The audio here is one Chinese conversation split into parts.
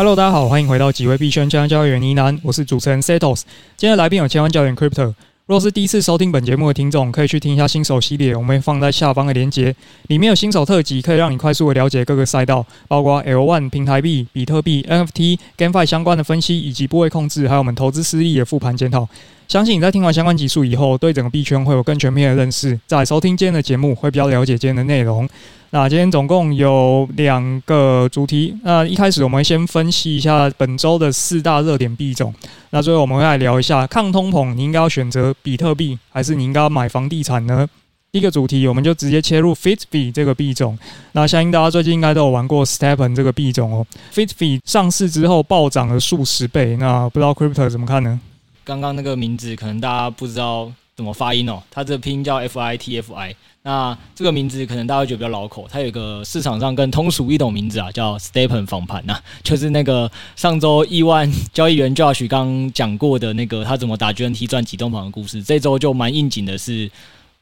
Hello，大家好，欢迎回到几位币圈千万交易员呢喃，我是主持人 Setos。今天来宾有千万交易员 Crypto。若是第一次收听本节目的听众，可以去听一下新手系列，我们会放在下方的链接，里面有新手特辑，可以让你快速的了解各个赛道，包括 L1 平台币、比特币、NFT、GameFi 相关的分析，以及部位控制，还有我们投资失利的复盘检讨。相信你在听完相关集数以后，对整个币圈会有更全面的认识。在收听今天的节目，会比较了解今天的内容。那今天总共有两个主题。那一开始我们先分析一下本周的四大热点币种。那最后我们会来聊一下抗通膨，你应该要选择比特币，还是你应该要买房地产呢？第一个主题，我们就直接切入 FitFi 这个币种。那相信大家最近应该都有玩过 STEPN 这个币种哦。FitFi 上市之后暴涨了数十倍。那不知道 Crypto 怎么看呢？刚刚那个名字可能大家不知道怎么发音哦，它这个拼音叫 F I T F I。那这个名字可能大家会觉得比较绕口，它有一个市场上更通俗易懂名字啊，叫 Stepen 访盘呐，就是那个上周亿万交易员 Josh 刚讲过的那个他怎么打 GNT 赚几栋房的故事。这周就蛮应景的是，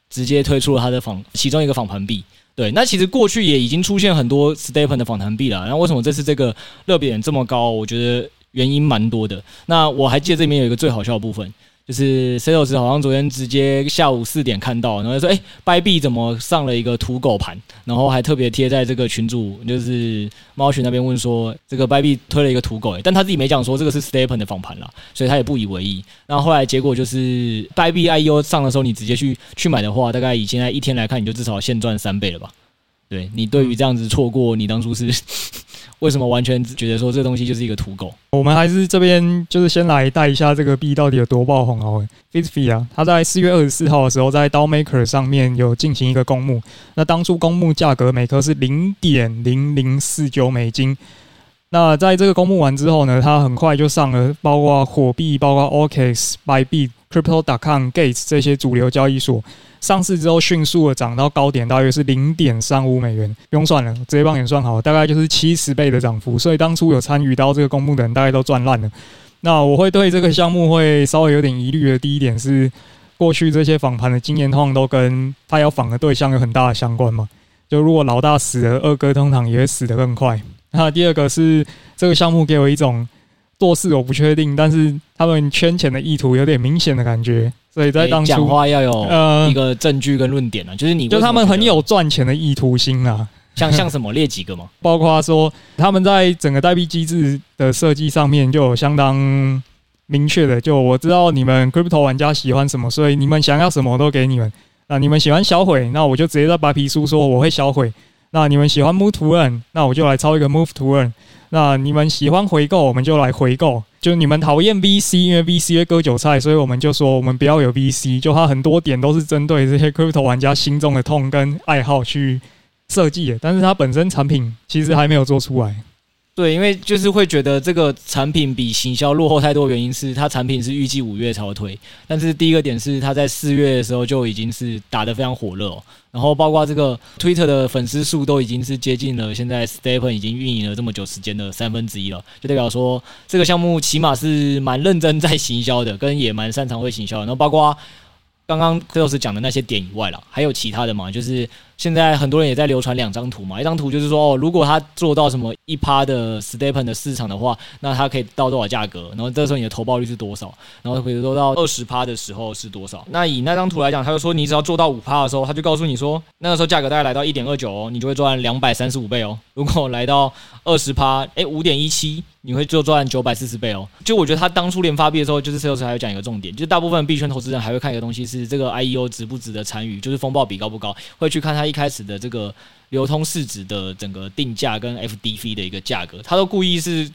直接推出了他的访其中一个访盘币。对，那其实过去也已经出现很多 Stepen 的访谈币了，那为什么这次这个热点这么高？我觉得。原因蛮多的，那我还记得这里面有一个最好笑的部分，就是 Setos 好像昨天直接下午四点看到，然后就说：“哎，Bybit 怎么上了一个土狗盘？”然后还特别贴在这个群主，就是猫群那边问说：“这个 Bybit 推了一个土狗，但他自己没讲说这个是 Stepen 的访盘啦，所以他也不以为意。那后，后来结果就是 Bybit IEO 上的时候，你直接去去买的话，大概以现在一天来看，你就至少现赚三倍了吧？对，你对于这样子错过，你当初是？为什么完全觉得说这东西就是一个土狗？我们还是这边就是先来带一下这个币到底有多爆红哦。FitFi 啊，它在四月二十四号的时候在 DAO Maker 上面有进行一个公募，那当初公募价格每颗是零点零零四九美金。那在这个公募完之后呢，它很快就上了，包括火币、包括 OKX、Bybit、Crypto.com、Gates 这些主流交易所。上市之后迅速的涨到高点，大约是零点三五美元，不用算了，直接帮你算好，大概就是七十倍的涨幅。所以当初有参与到这个公募的人，大概都赚烂了。那我会对这个项目会稍微有点疑虑的第一点是，过去这些访盘的经验通常都跟他要访的对象有很大的相关嘛。就如果老大死了，二哥通常也会死得更快。那第二个是这个项目给我一种做事我不确定，但是他们圈钱的意图有点明显的感觉。所以在当初讲话要有呃一个证据跟论点啊，就是你就他们很有赚钱的意图心啊，像像什么列几个嘛，包括说他们在整个代币机制的设计上面就有相当明确的，就我知道你们 crypto 玩家喜欢什么，所以你们想要什么我都给你们。那你们喜欢销毁，那我就直接在白皮书说我会销毁。那你们喜欢 move to earn，那我就来抄一个 move to earn。那你们喜欢回购，我们就来回购。就你们讨厌 VC，因为 VC 会割韭菜，所以我们就说我们不要有 VC。就它很多点都是针对这些 Crypto 玩家心中的痛跟爱好去设计的，但是它本身产品其实还没有做出来。对，因为就是会觉得这个产品比行销落后太多，原因是它产品是预计五月才推，但是第一个点是它在四月的时候就已经是打得非常火热，然后包括这个 Twitter 的粉丝数都已经是接近了现在 Stepen 已经运营了这么久时间的三分之一了，就代表说这个项目起码是蛮认真在行销的，跟也蛮擅长会行销的，然后包括刚刚 Close 讲的那些点以外了，还有其他的嘛，就是。现在很多人也在流传两张图嘛，一张图就是说，哦，如果他做到什么一趴的 stepen 的市场的话，那他可以到多少价格？然后这时候你的投报率是多少？然后比如说到二十趴的时候是多少？那以那张图来讲，他就说你只要做到五趴的时候，他就告诉你说，那个时候价格大概来到一点二九哦，你就会赚两百三十五倍哦。如果来到二十趴，诶，五点一七，你会就赚九百四十倍哦。就我觉得他当初连发币的时候，就是 Sales 还有讲一个重点，就是大部分币圈投资人还会看一个东西是这个 IEO 值不值得参与，就是风暴比高不高，会去看他一开始的这个流通市值的整个定价跟 FDV 的一个价格，他都故意是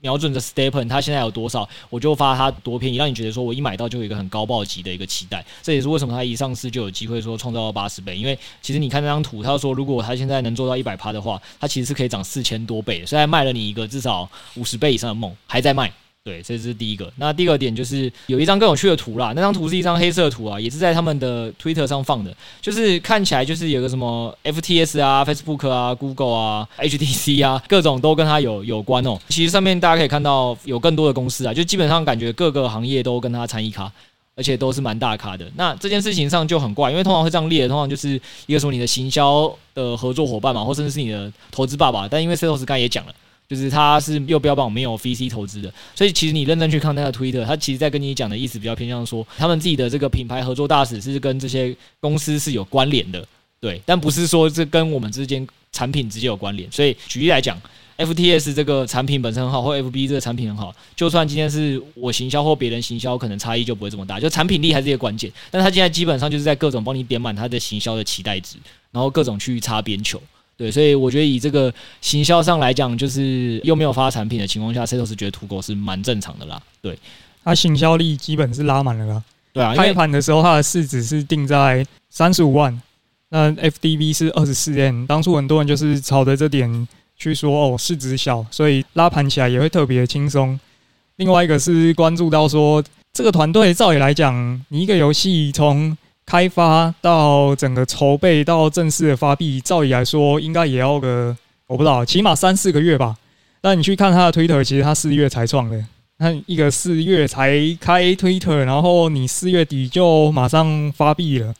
瞄准着 STEPN，他现在有多少，我就发他多便宜，让你觉得说我一买到就有一个很高暴击的一个期待。这也是为什么他一上市就有机会说创造到八十倍，因为其实你看那张图，他说如果他现在能做到一百趴的话，他其实是可以涨四千多倍的，所以卖了你一个至少五十倍以上的梦，还在卖。对，这是第一个。那第二点就是有一张更有趣的图啦。那张图是一张黑色图啊，也是在他们的 Twitter 上放的。就是看起来就是有个什么 FTS 啊、Facebook 啊、Google 啊、HTC 啊，各种都跟它有有关哦。其实上面大家可以看到有更多的公司啊，就基本上感觉各个行业都跟它参与咖，而且都是蛮大咖的。那这件事情上就很怪，因为通常会这样列，通常就是一个说你的行销的合作伙伴嘛，或甚至是你的投资爸爸。但因为 Setos 刚才也讲了。就是它是又标榜没有 VC 投资的，所以其实你认真去看他的 Twitter，他其实在跟你讲的意思比较偏向说，他们自己的这个品牌合作大使是跟这些公司是有关联的，对，但不是说这跟我们之间产品直接有关联。所以举例来讲，FTS 这个产品本身很好，或 FB 这个产品很好，就算今天是我行销或别人行销，可能差异就不会这么大，就产品力还是一个关键。但他现在基本上就是在各种帮你点满他的行销的期待值，然后各种去擦边球。对，所以我觉得以这个行销上来讲，就是又没有发产品的情况下，Setos 觉得土狗是蛮正常的啦。对，它行销力基本是拉满了啦。对啊，开盘的时候它的市值是定在三十五万，那 FDV 是二十四 M。当初很多人就是炒的这点去说哦，市值小，所以拉盘起来也会特别轻松。另外一个是关注到说，这个团队照理来讲，你一个游戏从开发到整个筹备到正式的发币，照理来说应该也要个我不知道，起码三四个月吧。但你去看他的 Twitter，其实他四月才创的。那一个四月才开 Twitter，然后你四月底就马上发币了。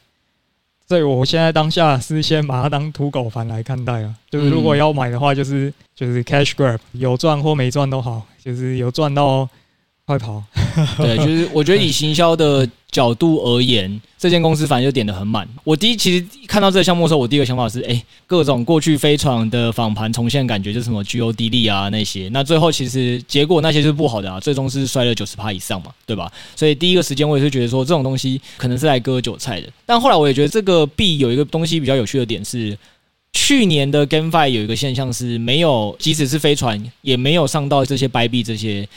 所以我现在当下是先把它当土狗盘来看待啊。就 是如果要买的话，就是就是 Cash Grab，有赚或没赚都好，就是有赚到快跑。对，就是我觉得以行销的角度而言，这间公司反正就点得很满。我第一其实看到这个项目的时候，我第一个想法是，哎，各种过去飞船的访盘重现感觉，就是什么 GOD 利啊那些。那最后其实结果那些是不好的啊，最终是摔了九十趴以上嘛，对吧？所以第一个时间我也是觉得说，这种东西可能是来割韭菜的。但后来我也觉得这个币有一个东西比较有趣的点是，去年的 GameFi 有一个现象是没有，即使是飞船也没有上到这些白币这些。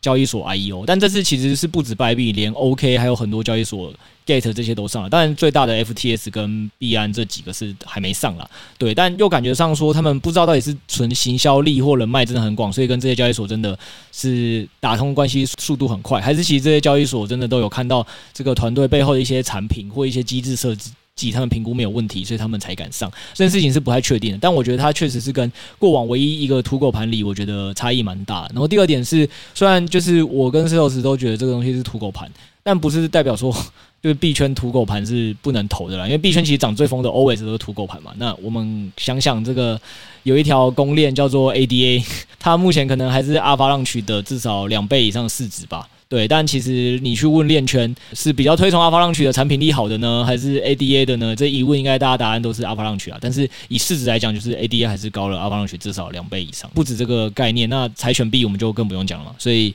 交易所 IEO，但这次其实是不止币币，连 OK 还有很多交易所 get 这些都上了。当然，最大的 FTS 跟币安这几个是还没上了。对，但又感觉上说他们不知道到底是纯行销力或人脉真的很广，所以跟这些交易所真的是打通关系速度很快，还是其实这些交易所真的都有看到这个团队背后的一些产品或一些机制设置。他们评估没有问题，所以他们才敢上。这件事情是不太确定的，但我觉得它确实是跟过往唯一一个土狗盘里，我觉得差异蛮大。然后第二点是，虽然就是我跟 Setos 都觉得这个东西是土狗盘，但不是代表说 就是币圈土狗盘是不能投的啦。因为币圈其实涨最疯的 always 都是土狗盘嘛。那我们想想，这个有一条公链叫做 ADA，它目前可能还是 Avalanche 的至少两倍以上的市值吧。对，但其实你去问链圈是比较推崇 Avalanche 的产品力好的呢，还是 ADA 的呢？这一问应该大家答案都是 Avalanche 啊。但是以市值来讲，就是 ADA 还是高了 Avalanche 至少两倍以上。不止这个概念，那柴犬币我们就更不用讲了。所以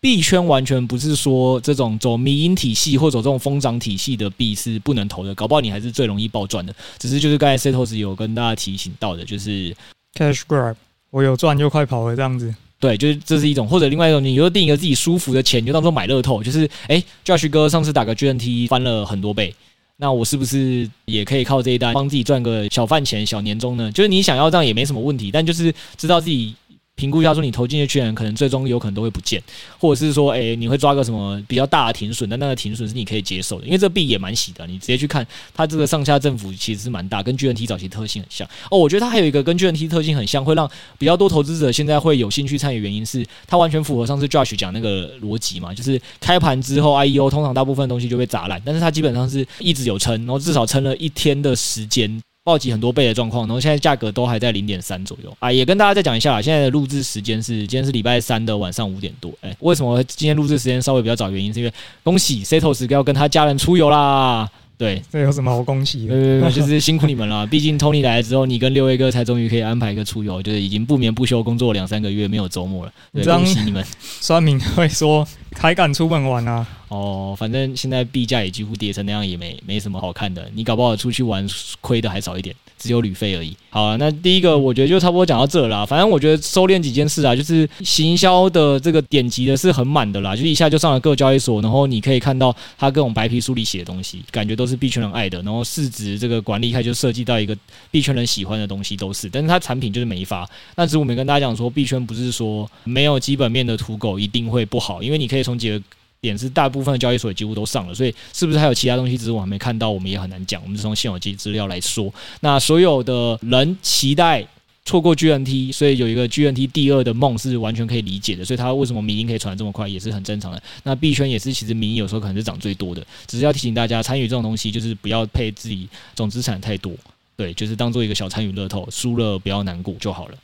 币圈完全不是说这种走迷因体系或走这种疯涨体系的币是不能投的，搞不好你还是最容易爆赚的。只是就是刚才 Setos 有跟大家提醒到的，就是 Cash Grab，我有赚就快跑了这样子。对，就是这是一种，或者另外一种，你就定一个自己舒服的钱，你就当做买乐透，就是哎，Josh 哥上次打个 GNT 翻了很多倍，那我是不是也可以靠这一单帮自己赚个小饭钱、小年终呢？就是你想要这样也没什么问题，但就是知道自己。评估一下，说你投进去的人可能最终有可能都会不见，或者是说，哎、欸，你会抓个什么比较大的停损，但那个停损是你可以接受的，因为这币也蛮洗的，你直接去看它这个上下振幅其实是蛮大，跟 GNT 早期特性很像。哦，我觉得它还有一个跟 GNT 特性很像，会让比较多投资者现在会有兴趣参与，原因是它完全符合上次 Josh 讲那个逻辑嘛，就是开盘之后 IEO 通常大部分东西就被砸烂，但是它基本上是一直有撑，然后至少撑了一天的时间。暴击很多倍的状况，然后现在价格都还在零点三左右啊，也跟大家再讲一下，现在的录制时间是今天是礼拜三的晚上五点多。哎、欸，为什么今天录制时间稍微比较早？原因是因为恭喜 Setos 要跟他家人出游啦。对，这有什么好恭喜的？呃，就是辛苦你们了。毕竟 Tony 来了之后，你跟六位哥才终于可以安排一个出游，就是已经不眠不休工作两三个月，没有周末了。对，恭喜你们。酸民会说还敢出门玩啊？哦，反正现在币价也几乎跌成那样，也没没什么好看的。你搞不好出去玩亏的还少一点，只有旅费而已。好啊，那第一个我觉得就差不多讲到这啦。反正我觉得收敛几件事啊，就是行销的这个点击的是很满的啦，就一下就上了各交易所，然后你可以看到它各种白皮书里写的东西，感觉都是币圈人爱的。然后市值这个管理开就涉及到一个币圈人喜欢的东西都是，但是它产品就是没发。那只是我没跟大家讲说，币圈不是说没有基本面的土狗一定会不好，因为你可以从几个。点是大部分的交易所几乎都上了，所以是不是还有其他东西？只是我还没看到，我们也很难讲。我们是从现有机资料来说，那所有的人期待错过 GNT，所以有一个 GNT 第二的梦是完全可以理解的。所以它为什么迷因可以传得这么快，也是很正常的。那币圈也是，其实迷因有时候可能是涨最多的。只是要提醒大家，参与这种东西就是不要配自己总资产太多，对，就是当做一个小参与乐透，输了不要难过就好了。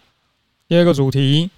第二个主题。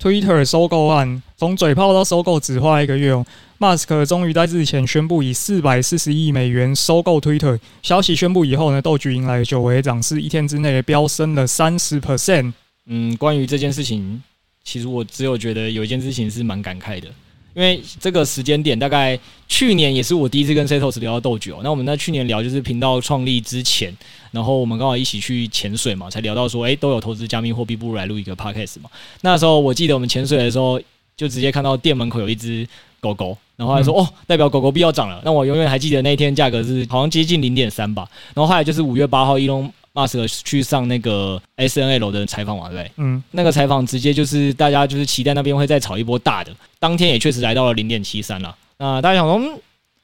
Twitter 收购案从嘴炮到收购只花一个月哦。Mask 终于在日前宣布以四百四十亿美元收购 Twitter。消息宣布以后呢，豆局迎来了久违涨势，一天之内飙升了三十 percent。嗯，关于这件事情，其实我只有觉得有一件事情是蛮感慨的。因为这个时间点，大概去年也是我第一次跟 Setos 聊到斗酒。那我们在去年聊就是频道创立之前，然后我们刚好一起去潜水嘛，才聊到说，哎，都有投资加密货币，不如来录一个 Podcast 嘛。那时候我记得我们潜水的时候，就直接看到店门口有一只狗狗，然后还说，哦，代表狗狗币要涨了。那我永远还记得那一天价格是好像接近零点三吧。然后后来就是五月八号，伊隆。马斯克去上那个 S N L 的采访嘛，对不对？嗯，那个采访直接就是大家就是期待那边会再炒一波大的，当天也确实来到了零点七三了。那大家想说，嗯，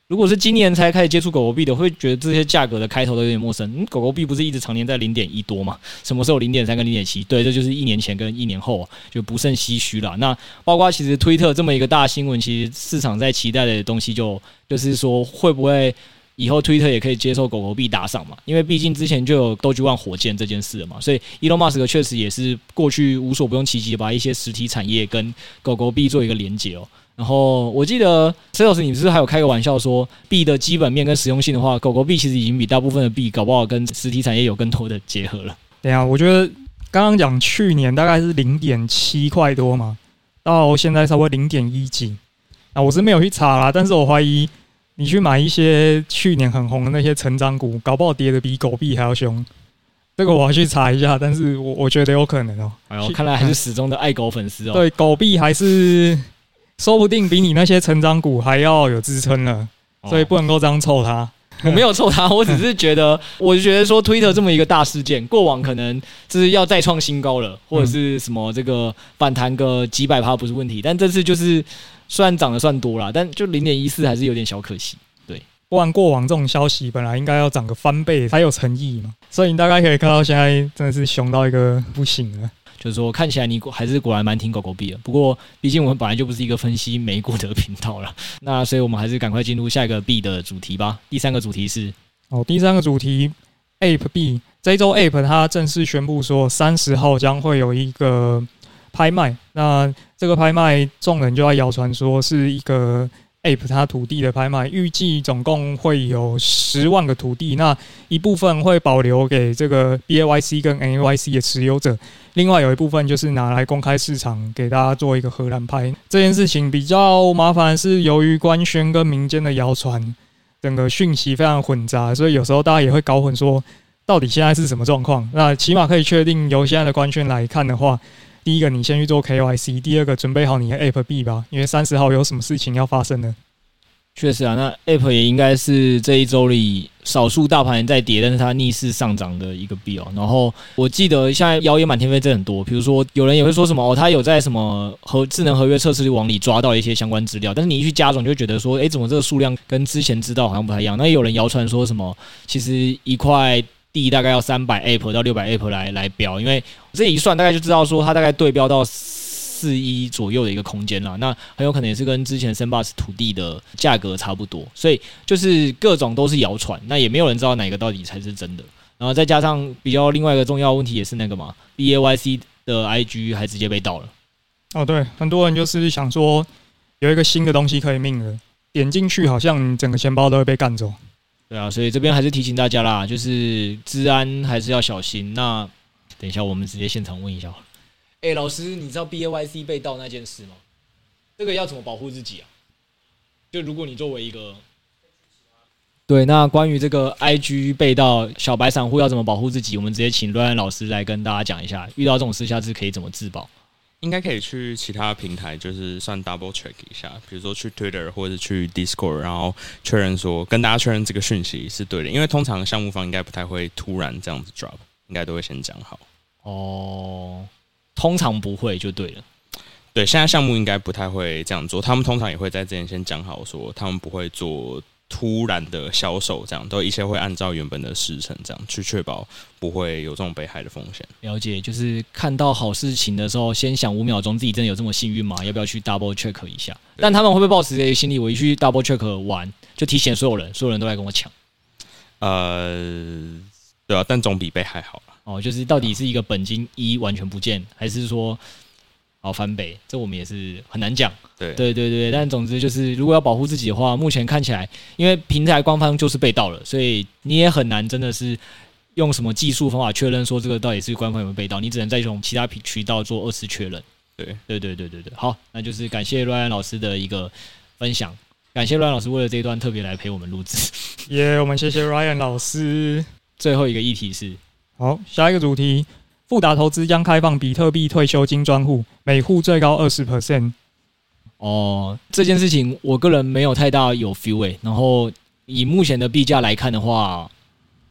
如果是今年才开始接触狗狗币的，会觉得这些价格的开头都有点陌生。嗯，狗狗币不是一直常年在零点一多嘛？什么时候零点三跟零点七？对，这就是一年前跟一年后就不胜唏嘘了。那包括其实推特这么一个大新闻，其实市场在期待的东西就就是说会不会？以后 Twitter 也可以接受狗狗币打赏嘛？因为毕竟之前就有 Dogecoin 火箭这件事了嘛，所以 Elon Musk 确实也是过去无所不用其极，把一些实体产业跟狗狗币做一个连接哦。然后我记得 Sales 你不是还有开个玩笑说，币的基本面跟实用性的话，狗狗币其实已经比大部分的币搞不好跟实体产业有更多的结合了。对啊，我觉得刚刚讲去年大概是零点七块多嘛，到现在差不多零点一几。啊，我是没有去查啦，但是我怀疑。你去买一些去年很红的那些成长股，搞不好跌的比狗币还要凶。这个我要去查一下，但是我我觉得有可能哦、喔。哎呦，看来还是始终的爱狗粉丝哦。对，狗币还是说不定比你那些成长股还要有支撑呢，所以不能够这样凑它。我没有臭它，我只是觉得，我就觉得说推特这么一个大事件，过往可能就是要再创新高了，或者是什么这个反弹个几百趴不是问题，但这次就是。虽然涨得算多了，但就零点一四还是有点小可惜。对，不然过往这种消息本来应该要涨个翻倍才有诚意嘛。所以你大概可以看到现在真的是熊到一个不行了。就是说看起来你还是果然蛮听狗狗币的。不过毕竟我们本来就不是一个分析美股的频道了，那所以我们还是赶快进入下一个币的主题吧。第三个主题是哦，第三个主题 Ape 币。这一周 Ape 它正式宣布说，三十号将会有一个。拍卖，那这个拍卖众人就在谣传说是一个 Ape 它土地的拍卖，预计总共会有十万个土地，那一部分会保留给这个 BAYC 跟 NAYC 的持有者，另外有一部分就是拿来公开市场给大家做一个荷兰拍。这件事情比较麻烦，是由于官宣跟民间的谣传，整个讯息非常混杂，所以有时候大家也会搞混，说到底现在是什么状况。那起码可以确定，由现在的官宣来看的话。第一个，你先去做 KYC；第二个，准备好你的 Ape 币吧，因为三十号有什么事情要发生呢？确实啊，那 Ape 也应该是这一周里少数大盘在跌，但是它逆势上涨的一个币哦。然后我记得现在谣言满天飞，真很多。比如说，有人也会说什么哦，他有在什么和智能合约测试网里抓到一些相关资料，但是你一去加总，就觉得说，诶，怎么这个数量跟之前知道好像不太一样？那也有人谣传说什么，其实一块。地大概要三百 ap 到六百 ap 来来标，因为这一算大概就知道说它大概对标到四一左右的一个空间了。那很有可能也是跟之前 Sandbox 土地的价格差不多，所以就是各种都是谣传，那也没有人知道哪个到底才是真的。然后再加上比较另外一个重要问题也是那个嘛，BAYC 的 IG 还直接被盗了。哦，对，很多人就是想说有一个新的东西可以命了，点进去好像整个钱包都会被干走。对啊，所以这边还是提醒大家啦，就是治安还是要小心。那等一下，我们直接现场问一下。哎，老师，你知道 BAYC 被盗那件事吗？这个要怎么保护自己啊？就如果你作为一个……对，那关于这个 IG 被盗，小白散户要怎么保护自己？我们直接请瑞安老师来跟大家讲一下，遇到这种事下次可以怎么自保。应该可以去其他平台，就是算 double check 一下，比如说去 Twitter 或者去 Discord，然后确认说跟大家确认这个讯息是对的。因为通常项目方应该不太会突然这样子 drop，应该都会先讲好。哦，通常不会就对了。对，现在项目应该不太会这样做，他们通常也会在之前先讲好，说他们不会做。突然的销售，这样都一切会按照原本的时程，这样去确保不会有这种被害的风险。了解，就是看到好事情的时候，先想五秒钟，自己真的有这么幸运吗？要不要去 double check 一下？但他们会不会抱持这些心理？我一去 double check 完，就提醒所有人，所有人都来跟我抢。呃，对啊，但总比被害好了。哦，就是到底是一个本金一完全不见，还是说好翻倍，这我们也是很难讲。对对对对，但总之就是，如果要保护自己的话，目前看起来，因为平台官方就是被盗了，所以你也很难真的是用什么技术方法确认说这个到底是官方有没有被盗，你只能再从其他渠道做二次确认。对对对对对对，好，那就是感谢 Ryan 老师的一个分享，感谢 Ryan 老师为了这一段特别来陪我们录制。耶，yeah, 我们谢谢 Ryan 老师。最后一个议题是，好，下一个主题，富达投资将开放比特币退休金专户，每户最高二十 percent。哦，这件事情我个人没有太大有 feel 诶，然后以目前的币价来看的话。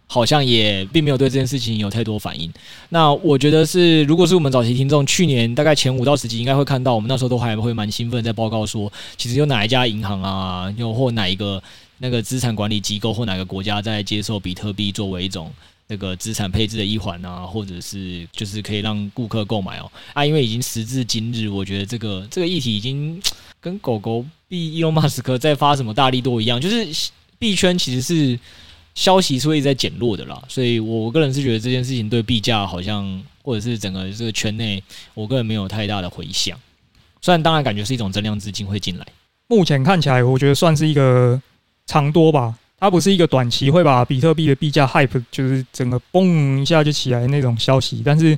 好像也并没有对这件事情有太多反应。那我觉得是，如果是我们早期听众，去年大概前五到十集应该会看到，我们那时候都还会蛮兴奋，在报告说，其实有哪一家银行啊，又或哪一个那个资产管理机构或哪个国家在接受比特币作为一种那个资产配置的一环啊，或者是就是可以让顾客购买哦啊，因为已经时至今日，我觉得这个这个议题已经跟狗狗币伊隆马斯克在发什么大力多一样，就是币圈其实是。消息是会在减弱的啦，所以我个人是觉得这件事情对币价好像，或者是整个这个圈内，我个人没有太大的回响。虽然当然感觉是一种增量资金会进来，目前看起来我觉得算是一个长多吧，它不是一个短期会把比特币的币价 hype 就是整个嘣一下就起来那种消息。但是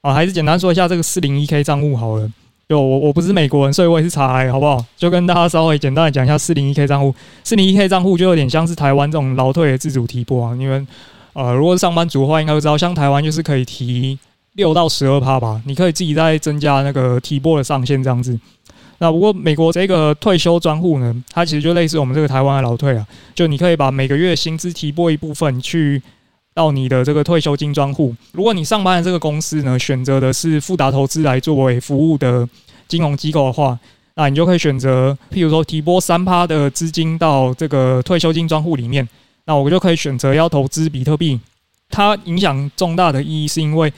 啊，还是简单说一下这个四零一 K 账户好了。就我我不是美国人，所以我也是查来，好不好？就跟大家稍微简单的讲一下四零一 K 账户。四零一 K 账户就有点像是台湾这种劳退的自主提拨啊。因为呃，如果是上班族的话，应该会知道，像台湾就是可以提六到十二趴吧，你可以自己再增加那个提拨的上限这样子。那不过美国这个退休专户呢，它其实就类似我们这个台湾的老退啊，就你可以把每个月薪资提拨一部分去。到你的这个退休金专户，如果你上班的这个公司呢，选择的是富达投资来作为服务的金融机构的话，那你就可以选择，譬如说提拨三趴的资金到这个退休金专户里面，那我就可以选择要投资比特币。它影响重大的意义是因为，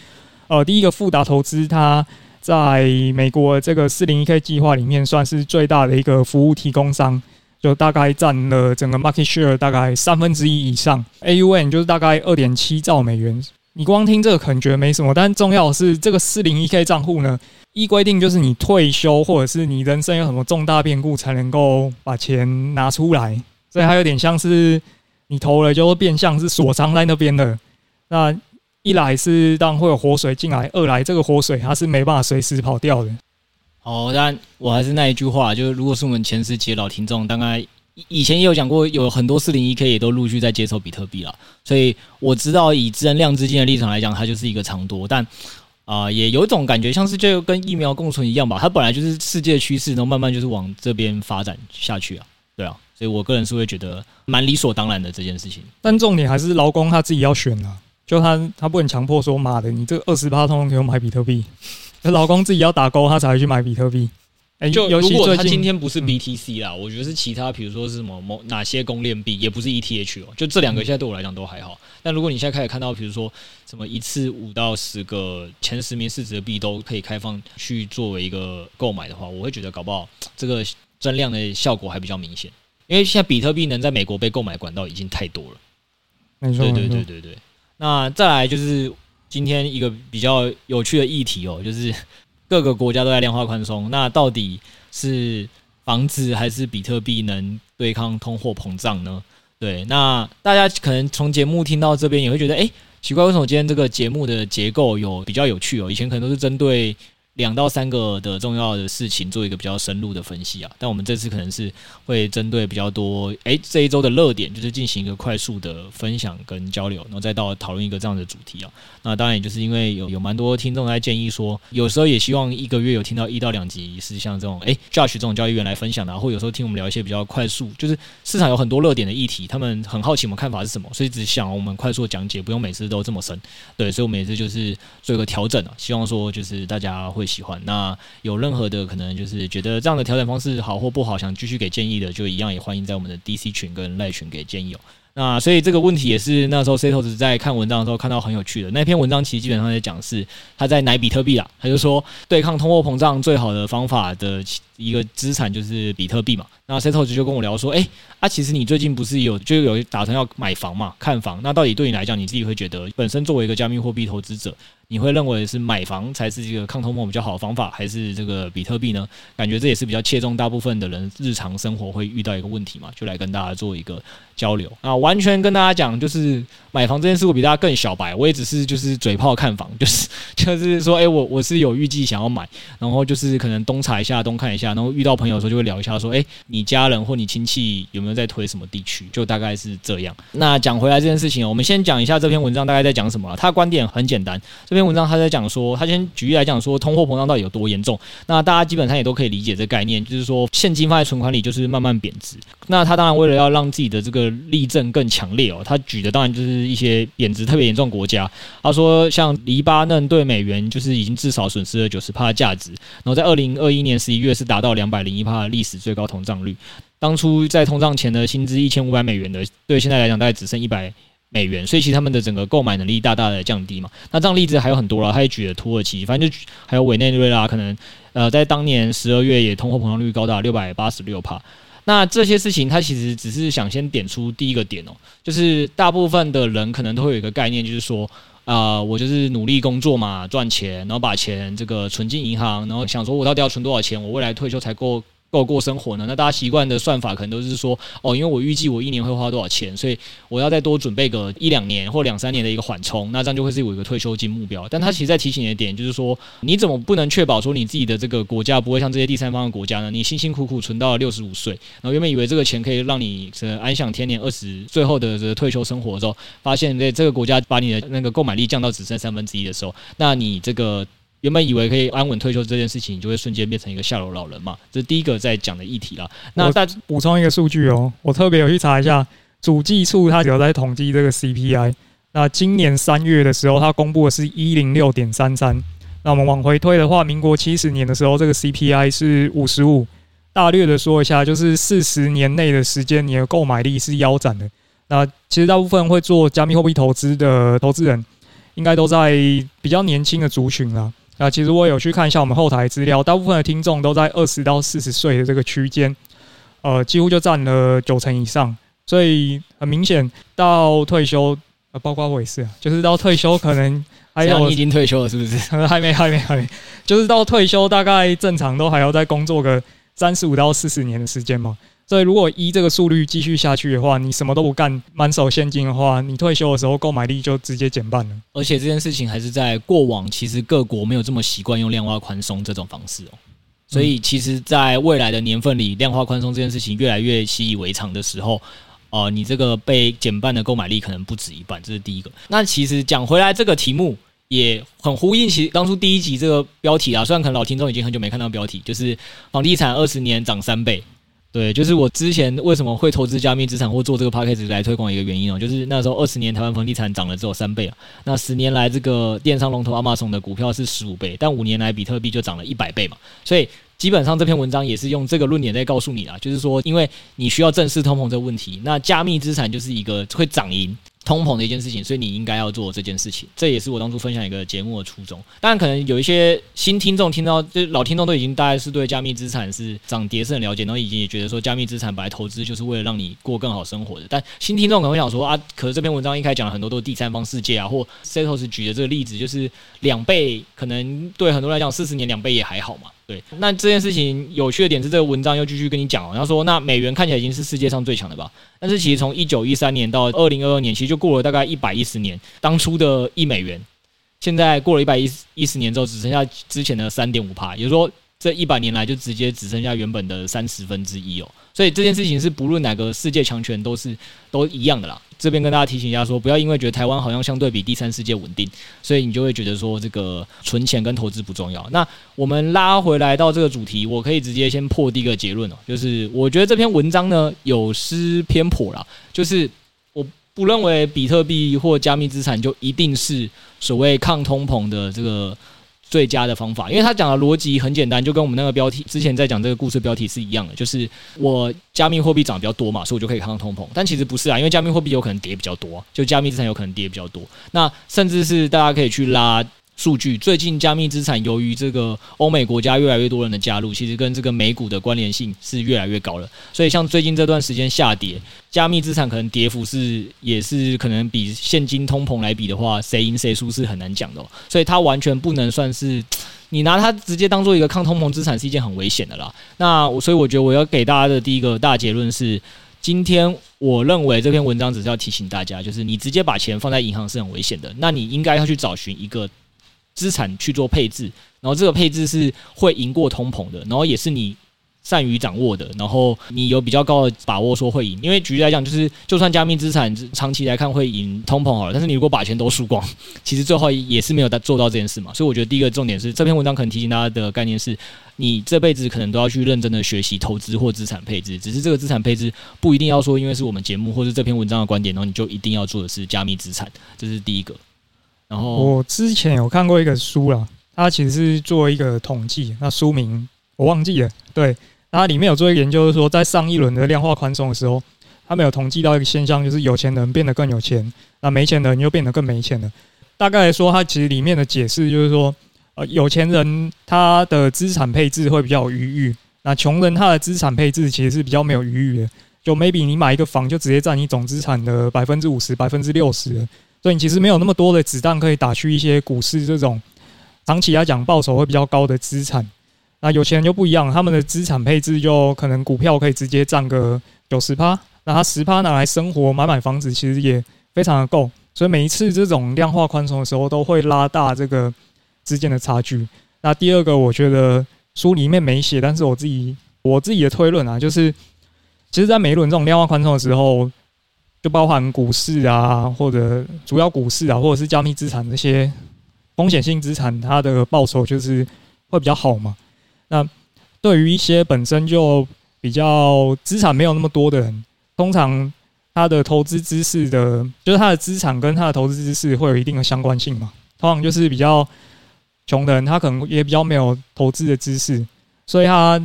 呃，第一个富达投资它在美国这个四零一 K 计划里面算是最大的一个服务提供商。就大概占了整个 market share 大概三分之一以上，AUM 就是大概二点七兆美元。你光听这个可能觉得没什么，但重要的是这个四零一 K 账户呢，依规定就是你退休或者是你人生有什么重大变故才能够把钱拿出来，所以它有点像是你投了就会变相是锁仓在那边的。那一来是当会有活水进来，二来这个活水它是没办法随时跑掉的。哦，但我还是那一句话，就是如果是我们前十集的老听众，大概以前也有讲过，有很多四零一 K 也都陆续在接受比特币了，所以我知道以增量资金的立场来讲，它就是一个长多，但啊、呃，也有一种感觉，像是就跟疫苗共存一样吧，它本来就是世界趋势，然后慢慢就是往这边发展下去啊，对啊，所以我个人是会觉得蛮理所当然的这件事情。但重点还是劳工他自己要选啊，就他他不能强迫说，妈的，你这个二十八通通给我买比特币。那 老公自己要打勾，他才会去买比特币。哎、欸，就如果他今天不是 BTC 啦，嗯、我觉得是其他，比如说是什么某哪些公链币，也不是 ETH 哦。就这两个现在对我来讲都还好。但如果你现在开始看到，比如说什么一次五到十个前十名市值的币都可以开放去作为一个购买的话，我会觉得搞不好这个增量的效果还比较明显。因为现在比特币能在美国被购买管道已经太多了。没错，对对对对对。那再来就是。今天一个比较有趣的议题哦，就是各个国家都在量化宽松，那到底是房子还是比特币能对抗通货膨胀呢？对，那大家可能从节目听到这边也会觉得，哎，奇怪，为什么今天这个节目的结构有比较有趣哦？以前可能都是针对。两到三个的重要的事情做一个比较深入的分析啊，但我们这次可能是会针对比较多，诶，这一周的热点就是进行一个快速的分享跟交流，然后再到讨论一个这样的主题啊。那当然也就是因为有有蛮多听众在建议说，有时候也希望一个月有听到一到两集是像这种诶 Josh 这种交易员来分享的，或有时候听我们聊一些比较快速，就是市场有很多热点的议题，他们很好奇我们看法是什么，所以只想我们快速讲解，不用每次都这么深。对，所以我们每次就是做一个调整啊，希望说就是大家会。会喜欢，那有任何的可能就是觉得这样的调整方式好或不好，想继续给建议的，就一样也欢迎在我们的 DC 群跟赖群给建议哦。那所以这个问题也是那时候 Setos 在看文章的时候看到很有趣的那篇文章，其实基本上在讲是他在奶比特币啦，他就说对抗通货膨胀最好的方法的一个资产就是比特币嘛。那 Setos 就跟我聊说，哎，啊，其实你最近不是有就有打算要买房嘛，看房，那到底对你来讲，你自己会觉得本身作为一个加密货币投资者，你会认为是买房才是一个抗通货比较好的方法，还是这个比特币呢？感觉这也是比较切中大部分的人日常生活会遇到一个问题嘛，就来跟大家做一个交流啊。完全跟大家讲，就是买房这件事，我比大家更小白，我也只是就是嘴炮看房，就是就是说，哎，我我是有预计想要买，然后就是可能东查一下，东看一下，然后遇到朋友的时候就会聊一下，说，哎，你家人或你亲戚有没有在推什么地区？就大概是这样。那讲回来这件事情，我们先讲一下这篇文章大概在讲什么。他的观点很简单，这篇文章他在讲说，他先举例来讲说，通货膨胀到底有多严重。那大家基本上也都可以理解这概念，就是说现金放在存款里就是慢慢贬值。那他当然为了要让自己的这个例证更强烈哦，他举的当然就是一些贬值特别严重国家。他说像黎巴嫩对美元就是已经至少损失了九十帕的价值，然后在二零二一年十一月是达到两百零一帕的历史最高通胀率。当初在通胀前的薪资一千五百美元的，对现在来讲大概只剩一百美元，所以其实他们的整个购买能力大大的降低嘛。那这样例子还有很多了，他也举了土耳其，反正就还有委内瑞拉，可能呃在当年十二月也通货膨胀率高达六百八十六帕。那这些事情，他其实只是想先点出第一个点哦，就是大部分的人可能都会有一个概念，就是说啊、呃，我就是努力工作嘛，赚钱，然后把钱这个存进银行，然后想说我到底要存多少钱，我未来退休才够。够过生活呢？那大家习惯的算法可能都是说，哦，因为我预计我一年会花多少钱，所以我要再多准备个一两年或两三年的一个缓冲，那这样就会是我一个退休金目标。但他其实在提醒你的点就是说，你怎么不能确保说你自己的这个国家不会像这些第三方的国家呢？你辛辛苦苦存到了六十五岁，然后原本以为这个钱可以让你安享天年二十最后的这个退休生活的时候，发现这这个国家把你的那个购买力降到只剩三分之一的时候，那你这个。原本以为可以安稳退休这件事情，你就会瞬间变成一个下流老人嘛？这是第一个在讲的议题啦。那再补充一个数据哦，我特别有去查一下，主计处它有在统计这个 CPI。那今年三月的时候，它公布的是一零六点三三。那我们往回推的话，民国七十年的时候，这个 CPI 是五十五。大略的说一下，就是四十年内的时间，你的购买力是腰斩的。那其实大部分会做加密货币投资的投资人，应该都在比较年轻的族群啦。那其实我有去看一下我们后台资料，大部分的听众都在二十到四十岁的这个区间，呃，几乎就占了九成以上。所以很明显，到退休，呃，包括我也是，就是到退休可能还有你已经退休了，是不是？还没，还没，还没，就是到退休大概正常都还要再工作个三十五到四十年的时间嘛。所以，如果依这个速率继续下去的话，你什么都不干，满手现金的话，你退休的时候购买力就直接减半了。而且这件事情还是在过往，其实各国没有这么习惯用量化宽松这种方式哦。所以，其实，在未来的年份里，量化宽松这件事情越来越习以为常的时候，哦、呃，你这个被减半的购买力可能不止一半，这是第一个。那其实讲回来，这个题目也很呼应其实当初第一集这个标题啊。虽然可能老听众已经很久没看到标题，就是房地产二十年涨三倍。对，就是我之前为什么会投资加密资产或做这个 podcast 来推广一个原因哦，就是那时候二十年台湾房地产涨了只有三倍啊，那十年来这个电商龙头 Amazon 的股票是十五倍，但五年来比特币就涨了一百倍嘛，所以基本上这篇文章也是用这个论点在告诉你啊，就是说因为你需要正视通膨这个问题，那加密资产就是一个会涨赢。通膨的一件事情，所以你应该要做这件事情，这也是我当初分享一个节目的初衷。当然，可能有一些新听众听到，就老听众都已经大概是对加密资产是涨跌是很了解，然后已经也觉得说加密资产本来投资就是为了让你过更好生活的。但新听众可能会想说啊，可是这篇文章一开始讲了很多都是第三方世界啊，或 Setos 举的这个例子就是两倍，可能对很多人来讲四十年两倍也还好嘛。对，那这件事情有趣的点是，这个文章又继续跟你讲哦，然后说那美元看起来已经是世界上最强的吧？但是其实从一九一三年到二零二二年，其实就过了大概一百一十年，当初的一美元，现在过了一百一十一十年之后，只剩下之前的三点五趴，也就是说。这一百年来就直接只剩下原本的三十分之一哦，所以这件事情是不论哪个世界强权都是都一样的啦。这边跟大家提醒一下说，不要因为觉得台湾好像相对比第三世界稳定，所以你就会觉得说这个存钱跟投资不重要。那我们拉回来到这个主题，我可以直接先破第一个结论哦，就是我觉得这篇文章呢有失偏颇啦，就是我不认为比特币或加密资产就一定是所谓抗通膨的这个。最佳的方法，因为他讲的逻辑很简单，就跟我们那个标题之前在讲这个故事标题是一样的，就是我加密货币涨比较多嘛，所以我就可以抗通膨。但其实不是啊，因为加密货币有可能跌比较多，就加密资产有可能跌比较多。那甚至是大家可以去拉。数据最近加密资产由于这个欧美国家越来越多人的加入，其实跟这个美股的关联性是越来越高了。所以像最近这段时间下跌，加密资产可能跌幅是也是可能比现金通膨来比的话，谁赢谁输是很难讲的哦。所以它完全不能算是你拿它直接当做一个抗通膨资产是一件很危险的啦。那我所以我觉得我要给大家的第一个大结论是，今天我认为这篇文章只是要提醒大家，就是你直接把钱放在银行是很危险的。那你应该要去找寻一个。资产去做配置，然后这个配置是会赢过通膨的，然后也是你善于掌握的，然后你有比较高的把握说会赢。因为举例来讲，就是就算加密资产长期来看会赢通膨好了，但是你如果把钱都输光，其实最后也是没有做到这件事嘛。所以我觉得第一个重点是这篇文章可能提醒大家的概念是，你这辈子可能都要去认真的学习投资或资产配置，只是这个资产配置不一定要说，因为是我们节目或是这篇文章的观点，然后你就一定要做的是加密资产，这是第一个。然后我之前有看过一个书啦，它其实是做一个统计，那书名我忘记了。对，它里面有做一个研究，是说在上一轮的量化宽松的时候，他们有统计到一个现象，就是有钱人变得更有钱，那没钱的人又变得更没钱了。大概来说，它其实里面的解释就是说，呃，有钱人他的资产配置会比较有余裕，那穷人他的资产配置其实是比较没有余裕的。就 maybe 你买一个房，就直接占你总资产的百分之五十、百分之六十。所以你其实没有那么多的子弹可以打去一些股市这种长期来讲报酬会比较高的资产。那有钱人就不一样，他们的资产配置就可能股票可以直接占个九十趴，那他十趴拿来生活买买房子，其实也非常的够。所以每一次这种量化宽松的时候，都会拉大这个之间的差距。那第二个，我觉得书里面没写，但是我自己我自己的推论啊，就是其实，在每一轮这种量化宽松的时候。就包含股市啊，或者主要股市啊，或者是加密资产这些风险性资产，它的报酬就是会比较好嘛。那对于一些本身就比较资产没有那么多的人，通常他的投资知识的，就是他的资产跟他的投资知识会有一定的相关性嘛。通常就是比较穷的人，他可能也比较没有投资的知识，所以他。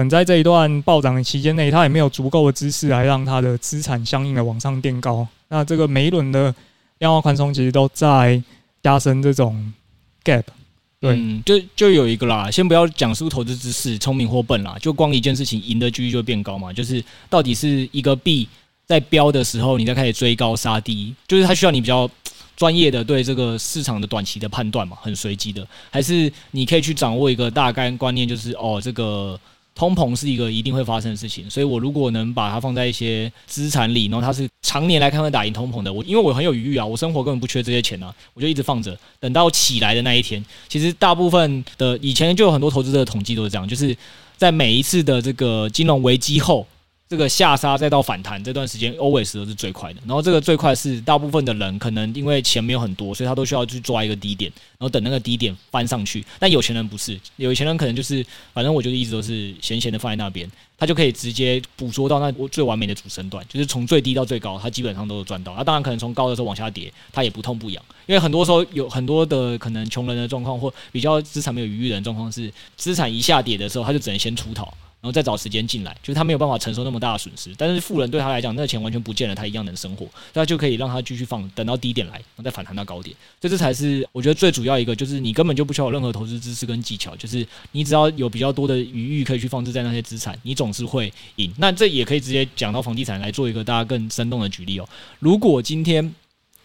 嗯，在这一段暴涨的期间内，他也没有足够的知识来让他的资产相应的往上垫高。那这个每一轮的量化宽松其实都在加深这种 gap。对，就就有一个啦，先不要讲述投资知识聪明或笨啦，就光一件事情，赢的几率就会变高嘛。就是到底是一个币在飙的时候，你再开始追高杀低，就是它需要你比较专业的对这个市场的短期的判断嘛，很随机的，还是你可以去掌握一个大概观念，就是哦这个。通膨是一个一定会发生的事情，所以我如果能把它放在一些资产里，然后它是常年来看会打赢通膨的，我因为我很有余裕啊，我生活根本不缺这些钱啊，我就一直放着，等到起来的那一天。其实大部分的以前就有很多投资者统计都是这样，就是在每一次的这个金融危机后。这个下杀再到反弹这段时间，always 都是最快的。然后这个最快是大部分的人可能因为钱没有很多，所以他都需要去抓一个低点，然后等那个低点翻上去。但有钱人不是，有钱人可能就是反正我就一直都是闲闲的放在那边，他就可以直接捕捉到那最完美的主升段，就是从最低到最高，他基本上都有赚到。那当然可能从高的时候往下跌，他也不痛不痒，因为很多时候有很多的可能穷人的状况或比较资产没有余裕的状况是，资产一下跌的时候，他就只能先出逃。然后再找时间进来，就是他没有办法承受那么大的损失。但是富人对他来讲，那个钱完全不见了，他一样能生活，那就可以让他继续放，等到低点来，然后再反弹到高点。所以这才是我觉得最主要一个，就是你根本就不需要有任何投资知识跟技巧，就是你只要有比较多的余裕可以去放置在那些资产，你总是会赢。那这也可以直接讲到房地产来做一个大家更生动的举例哦。如果今天。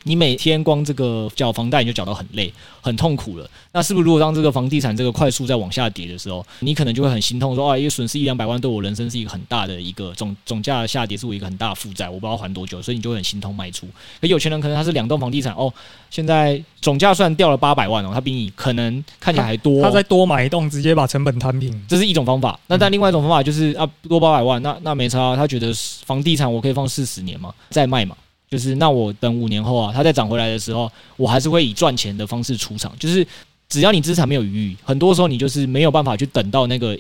你每天光这个缴房贷你就缴到很累、很痛苦了。那是不是如果当这个房地产这个快速在往下跌的时候，你可能就会很心痛，说啊，因为损失一两百万对我人生是一个很大的一个总总价下跌，是我一个很大的负债，我不知道还多久，所以你就会很心痛卖出。可有钱人可能他是两栋房地产哦，现在总价算掉了八百万哦，他比你可能看起来还多，他再多买一栋，直接把成本摊平，这是一种方法。那但另外一种方法就是啊，多八百万，那那没差，他觉得房地产我可以放四十年嘛，再卖嘛。就是那我等五年后啊，它再涨回来的时候，我还是会以赚钱的方式出场。就是只要你资产没有余裕，很多时候你就是没有办法去等到那个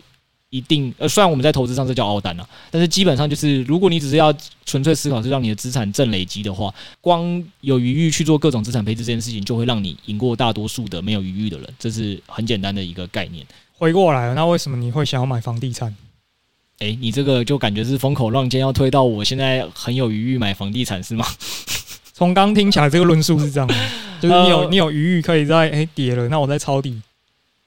一定呃，虽然我们在投资上这叫凹单啊，但是基本上就是，如果你只是要纯粹思考是让你的资产正累积的话，光有余裕去做各种资产配置这件事情，就会让你赢过大多数的没有余裕的人，这是很简单的一个概念。回过来了，那为什么你会想要买房地产？哎、欸，你这个就感觉是风口浪尖要推到我现在很有余裕买房地产是吗？从刚听起来这个论述是这样的，就是你有你有余裕可以在哎、欸、跌了，那我再抄底。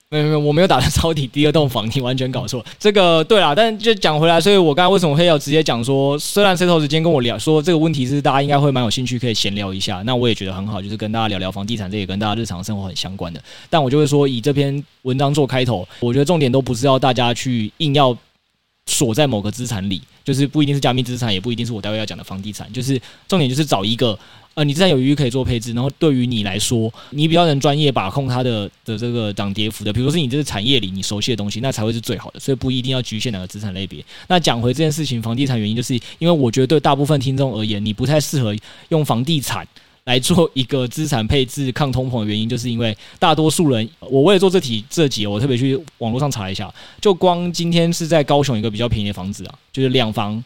没有没有，我没有打算抄底第二栋房，你完全搞错。这个对啦，但就讲回来，所以我刚才为什么会要直接讲说，虽然 Setos 今天跟我聊说这个问题是大家应该会蛮有兴趣，可以闲聊一下，那我也觉得很好，就是跟大家聊聊房地产，这也跟大家日常生活很相关的。但我就会说，以这篇文章做开头，我觉得重点都不是要大家去硬要锁在某个资产里，就是不一定是加密资产，也不一定是我待会要讲的房地产，就是重点就是找一个。呃，你资产有余可以做配置，然后对于你来说，你比较能专业把控它的的这个涨跌幅的，比如说是你这个产业里你熟悉的东西，那才会是最好的。所以不一定要局限哪个资产类别。那讲回这件事情，房地产原因就是因为我觉得对大部分听众而言，你不太适合用房地产来做一个资产配置抗通膨的原因，就是因为大多数人，我为了做这题这集，我特别去网络上查一下，就光今天是在高雄一个比较便宜的房子啊，就是两房。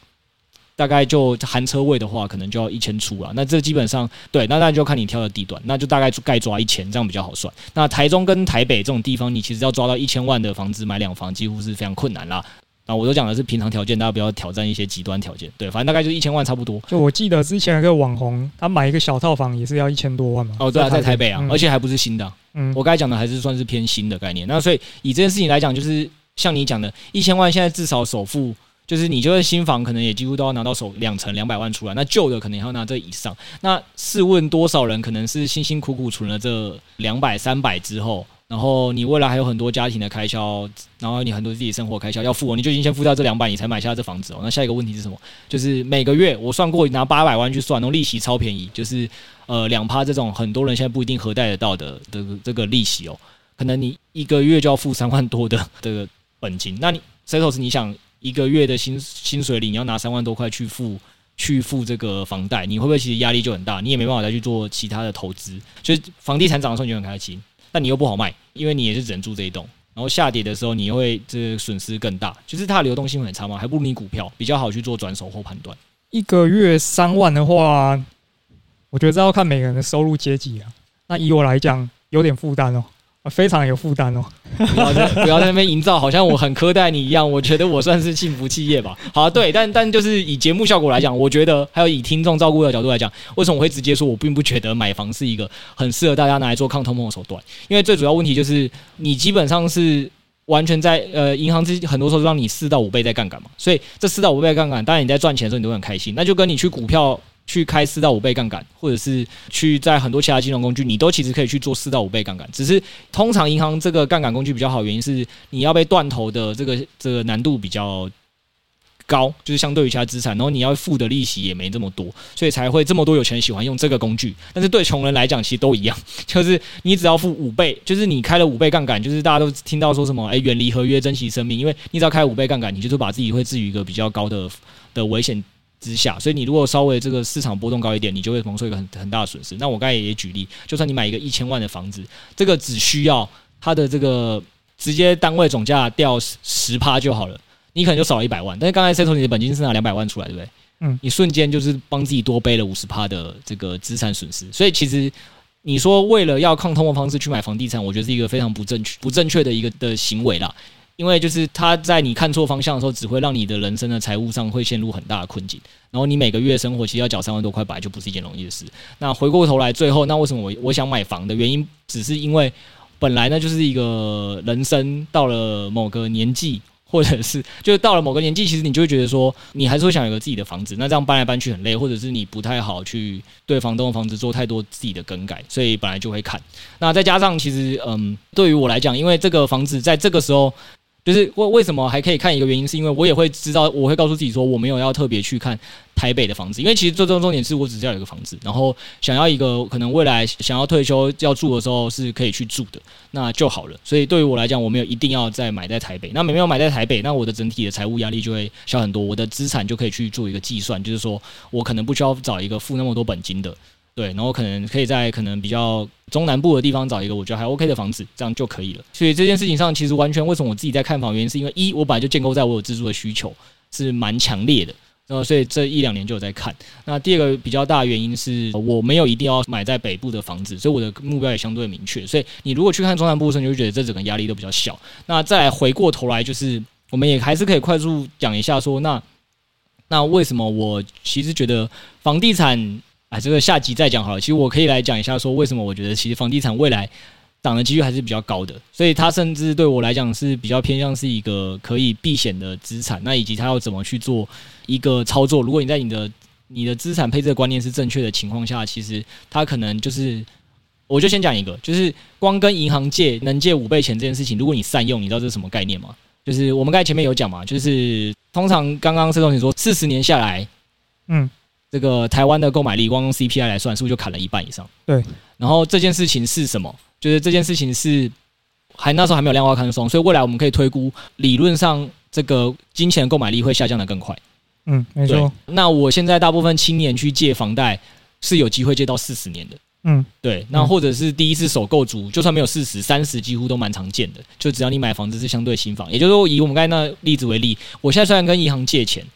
大概就含车位的话，可能就要一千出了。那这基本上对，那当然就看你挑的地段，那就大概概抓一千，这样比较好算。那台中跟台北这种地方，你其实要抓到一千万的房子买两房，几乎是非常困难啦。那我都讲的是平常条件，大家不要挑战一些极端条件。对，反正大概就一千万差不多。就我记得之前有个网红，他买一个小套房也是要一千多万嘛。哦，对啊，在台北啊，嗯、而且还不是新的、啊。嗯，我刚才讲的还是算是偏新的概念。那所以以这件事情来讲，就是像你讲的，一千万现在至少首付。就是你就是新房可能也几乎都要拿到手两成两百万出来，那旧的可能也要拿这以上。那试问多少人可能是辛辛苦苦存了这两百三百之后，然后你未来还有很多家庭的开销，然后你很多自己生活开销要付，你就已经先付掉这两百，你才买下这房子哦。那下一个问题是什么？就是每个月我算过拿八百万去算，然后利息超便宜，就是呃两趴这种很多人现在不一定核贷得到的的这个利息哦，可能你一个月就要付三万多的这个本金。那你 Setos 你想？一个月的薪薪水里，你要拿三万多块去付去付这个房贷，你会不会其实压力就很大？你也没办法再去做其他的投资。就是房地产涨的时候你就很开心，但你又不好卖，因为你也是只能住这一栋。然后下跌的时候你又会这损失更大，就是它流动性很差嘛，还不如你股票比较好去做转手或判断。一个月三万的话，我觉得这要看每个人的收入阶级啊。那以我来讲，有点负担哦。非常有负担哦！不要在不要在那边营造，好像我很苛待你一样。我觉得我算是幸福企业吧。好、对，但但就是以节目效果来讲，我觉得还有以听众照顾的角度来讲，为什么我会直接说我并不觉得买房是一个很适合大家拿来做抗通膨的手段？因为最主要问题就是你基本上是完全在呃银行之很多时候让你四到五倍在杠杆嘛，所以这四到五倍杠杆，当然你在赚钱的时候你都很开心，那就跟你去股票。去开四到五倍杠杆，或者是去在很多其他金融工具，你都其实可以去做四到五倍杠杆。只是通常银行这个杠杆工具比较好，原因是你要被断头的这个这个难度比较高，就是相对于其他资产，然后你要付的利息也没这么多，所以才会这么多有钱人喜欢用这个工具。但是对穷人来讲，其实都一样，就是你只要付五倍，就是你开了五倍杠杆，就是大家都听到说什么，哎，远离合约，珍惜生命，因为你只要开五倍杠杆，你就是把自己会置于一个比较高的的危险之下，所以你如果稍微这个市场波动高一点，你就会蒙受一个很很大的损失。那我刚才也举例，就算你买一个一千万的房子，这个只需要它的这个直接单位总价掉十趴就好了，你可能就少了一百万。但是刚才 Setos 你的本金是拿两百万出来，对不对？嗯，你瞬间就是帮自己多背了五十趴的这个资产损失。所以其实你说为了要抗通货方式去买房地产，我觉得是一个非常不正确、不正确的一个的行为啦。因为就是他在你看错方向的时候，只会让你的人生的财务上会陷入很大的困境。然后你每个月生活其实要缴三万多块，本来就不是一件容易的事。那回过头来，最后那为什么我我想买房的原因，只是因为本来呢就是一个人生到了某个年纪，或者是就是到了某个年纪，其实你就会觉得说，你还是会想有个自己的房子。那这样搬来搬去很累，或者是你不太好去对房东的房子做太多自己的更改，所以本来就会看。那再加上其实嗯，对于我来讲，因为这个房子在这个时候。就是为为什么还可以看一个原因，是因为我也会知道，我会告诉自己说，我没有要特别去看台北的房子，因为其实最终重点是我只是要有一个房子，然后想要一个可能未来想要退休要住的时候是可以去住的，那就好了。所以对于我来讲，我没有一定要再买在台北。那没有买在台北，那我的整体的财务压力就会小很多，我的资产就可以去做一个计算，就是说我可能不需要找一个付那么多本金的。对，然后可能可以在可能比较中南部的地方找一个我觉得还 OK 的房子，这样就可以了。所以这件事情上，其实完全为什么我自己在看房，原因是因为一我本来就建构在我有自住的需求是蛮强烈的。然后，所以这一两年就有在看。那第二个比较大的原因是，我没有一定要买在北部的房子，所以我的目标也相对明确。所以你如果去看中南部的时候，你就会觉得这整个压力都比较小。那再来回过头来，就是我们也还是可以快速讲一下说，那那为什么我其实觉得房地产，啊，这个下集再讲好了。其实我可以来讲一下说，为什么我觉得其实房地产未来。涨的几率还是比较高的，所以它甚至对我来讲是比较偏向是一个可以避险的资产。那以及它要怎么去做一个操作？如果你在你的你的资产配置观念是正确的情况下，其实它可能就是，我就先讲一个，就是光跟银行借能借五倍钱这件事情，如果你善用，你知道这是什么概念吗？就是我们刚才前面有讲嘛，就是通常刚刚施总你说四十年下来，嗯，这个台湾的购买力光用 CPI 来算，是不是就砍了一半以上？对。然后这件事情是什么？就是这件事情是还那时候还没有量化宽松，所以未来我们可以推估，理论上这个金钱购买力会下降的更快。嗯，没错。那我现在大部分青年去借房贷是有机会借到四十年的。嗯，对。那或者是第一次首购族，就算没有四十、三十，几乎都蛮常见的。就只要你买房子是相对新房，也就是说，以我们刚才那例子为例，我现在虽然跟银行借钱。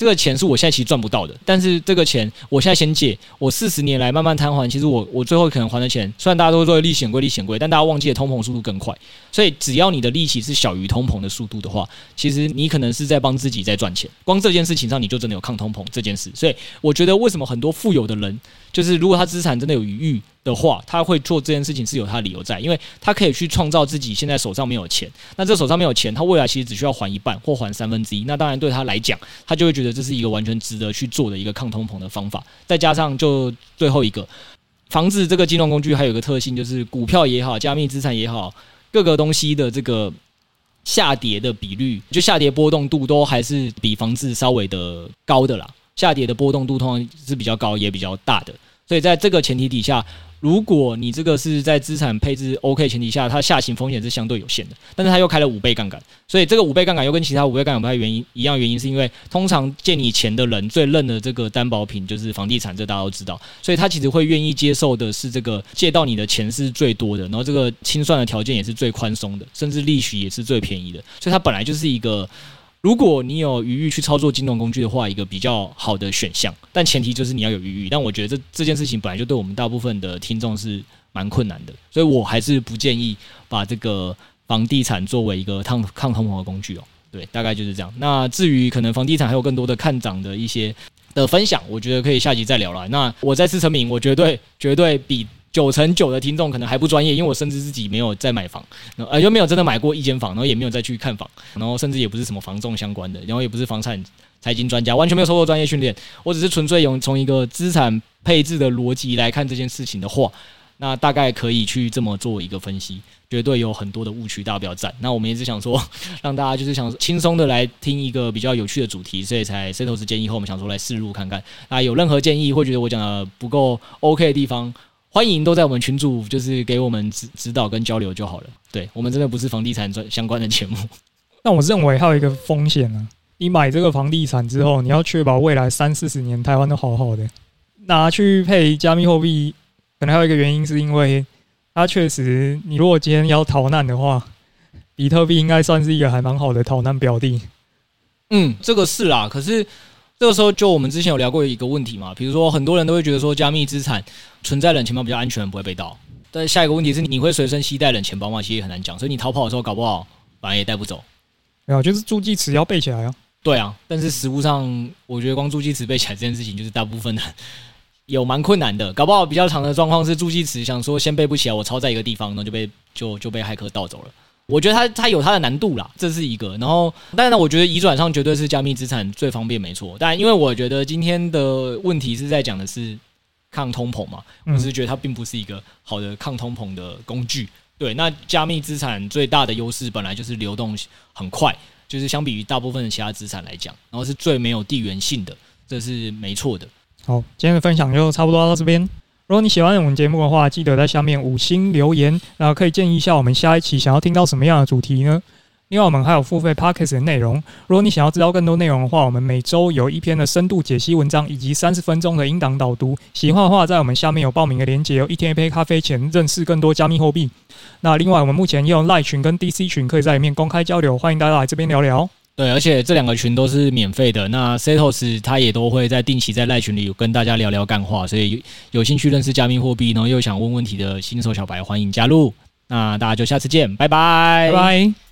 这个钱是我现在其实赚不到的，但是这个钱我现在先借，我四十年来慢慢摊还，其实我我最后可能还的钱，虽然大家都说利息很贵，利息很贵，但大家忘记了通膨速度更快，所以只要你的利息是小于通膨的速度的话，其实你可能是在帮自己在赚钱。光这件事情上，你就真的有抗通膨这件事。所以我觉得为什么很多富有的人，就是如果他资产真的有余裕的话，他会做这件事情是有他的理由在，因为他可以去创造自己现在手上没有钱，那这手上没有钱，他未来其实只需要还一半或还三分之一，那当然对他来讲，他就会觉得这是一个完全值得去做的一个抗通膨的方法。再加上就最后一个，房子这个金融工具还有个特性，就是股票也好，加密资产也好，各个东西的这个下跌的比率，就下跌波动度都还是比房子稍微的高的啦。下跌的波动度通常是比较高，也比较大的，所以在这个前提底下，如果你这个是在资产配置 OK 前提下，它下行风险是相对有限的，但是它又开了五倍杠杆，所以这个五倍杠杆又跟其他五倍杠杆不太原因一样，原因是因为通常借你钱的人最认的这个担保品就是房地产，这大家都知道，所以他其实会愿意接受的是这个借到你的钱是最多的，然后这个清算的条件也是最宽松的，甚至利息也是最便宜的，所以它本来就是一个。如果你有余裕去操作金融工具的话，一个比较好的选项，但前提就是你要有余裕。但我觉得这这件事情本来就对我们大部分的听众是蛮困难的，所以我还是不建议把这个房地产作为一个 抗抗通膨的工具哦。对，大概就是这样。那至于可能房地产还有更多的看涨的一些的分享，我觉得可以下集再聊了。那我再次声明，我绝对绝对比。九成九的听众可能还不专业，因为我甚至自己没有在买房，呃，又没有真的买过一间房，然后也没有再去看房，然后甚至也不是什么房仲相关的，然后也不是房产财经专家，完全没有受过专业训练。我只是纯粹用从一个资产配置的逻辑来看这件事情的话，那大概可以去这么做一个分析，绝对有很多的误区，大家不要赞。那我们也是想说，让大家就是想轻松的来听一个比较有趣的主题，所以才 C 投资建议后，我们想说来试入看看。那有任何建议或觉得我讲的不够 OK 的地方，欢迎都在我们群组，就是给我们指指导跟交流就好了。对，我们真的不是房地产专相关的节目。那我认为还有一个风险呢，你买这个房地产之后，你要确保未来三四十年台湾都好好的，拿去配加密货币，可能还有一个原因是因为它确实，你如果今天要逃难的话，比特币应该算是一个还蛮好的逃难标的。嗯，这个是啦，可是。这个时候，就我们之前有聊过一个问题嘛，比如说很多人都会觉得说，加密资产存在冷钱包比较安全，不会被盗。但下一个问题是，你会随身携带冷钱包吗？其实也很难讲，所以你逃跑的时候，搞不好反而也带不走。没有，就是助记词要背起来啊。对啊，但是实物上，我觉得光助记词背起来这件事情，就是大部分的有蛮困难的。搞不好比较长的状况是助记词想说先背不起来，我抄在一个地方，然后就被就就被骇客盗走了。我觉得它它有它的难度啦，这是一个。然后，但是呢，我觉得移转上绝对是加密资产最方便，没错。但因为我觉得今天的问题是在讲的是抗通膨嘛，我是觉得它并不是一个好的抗通膨的工具。对，那加密资产最大的优势本来就是流动很快，就是相比于大部分的其他资产来讲，然后是最没有地缘性的，这是没错的。好，今天的分享就差不多到这边。如果你喜欢我们节目的话，记得在下面五星留言，然后可以建议一下我们下一期想要听到什么样的主题呢？另外，我们还有付费 Podcast 的内容。如果你想要知道更多内容的话，我们每周有一篇的深度解析文章，以及三十分钟的音档导读。喜欢的话，在我们下面有报名的链接，有一天一杯咖啡钱，认识更多加密货币。那另外，我们目前也有 Line 群跟 DC 群，可以在里面公开交流，欢迎大家来这边聊聊。对，而且这两个群都是免费的。那 Setos 他也都会在定期在赖群里跟大家聊聊干话，所以有兴趣认识加密货币，然后又想问问题的新手小白，欢迎加入。那大家就下次见，拜拜，拜拜。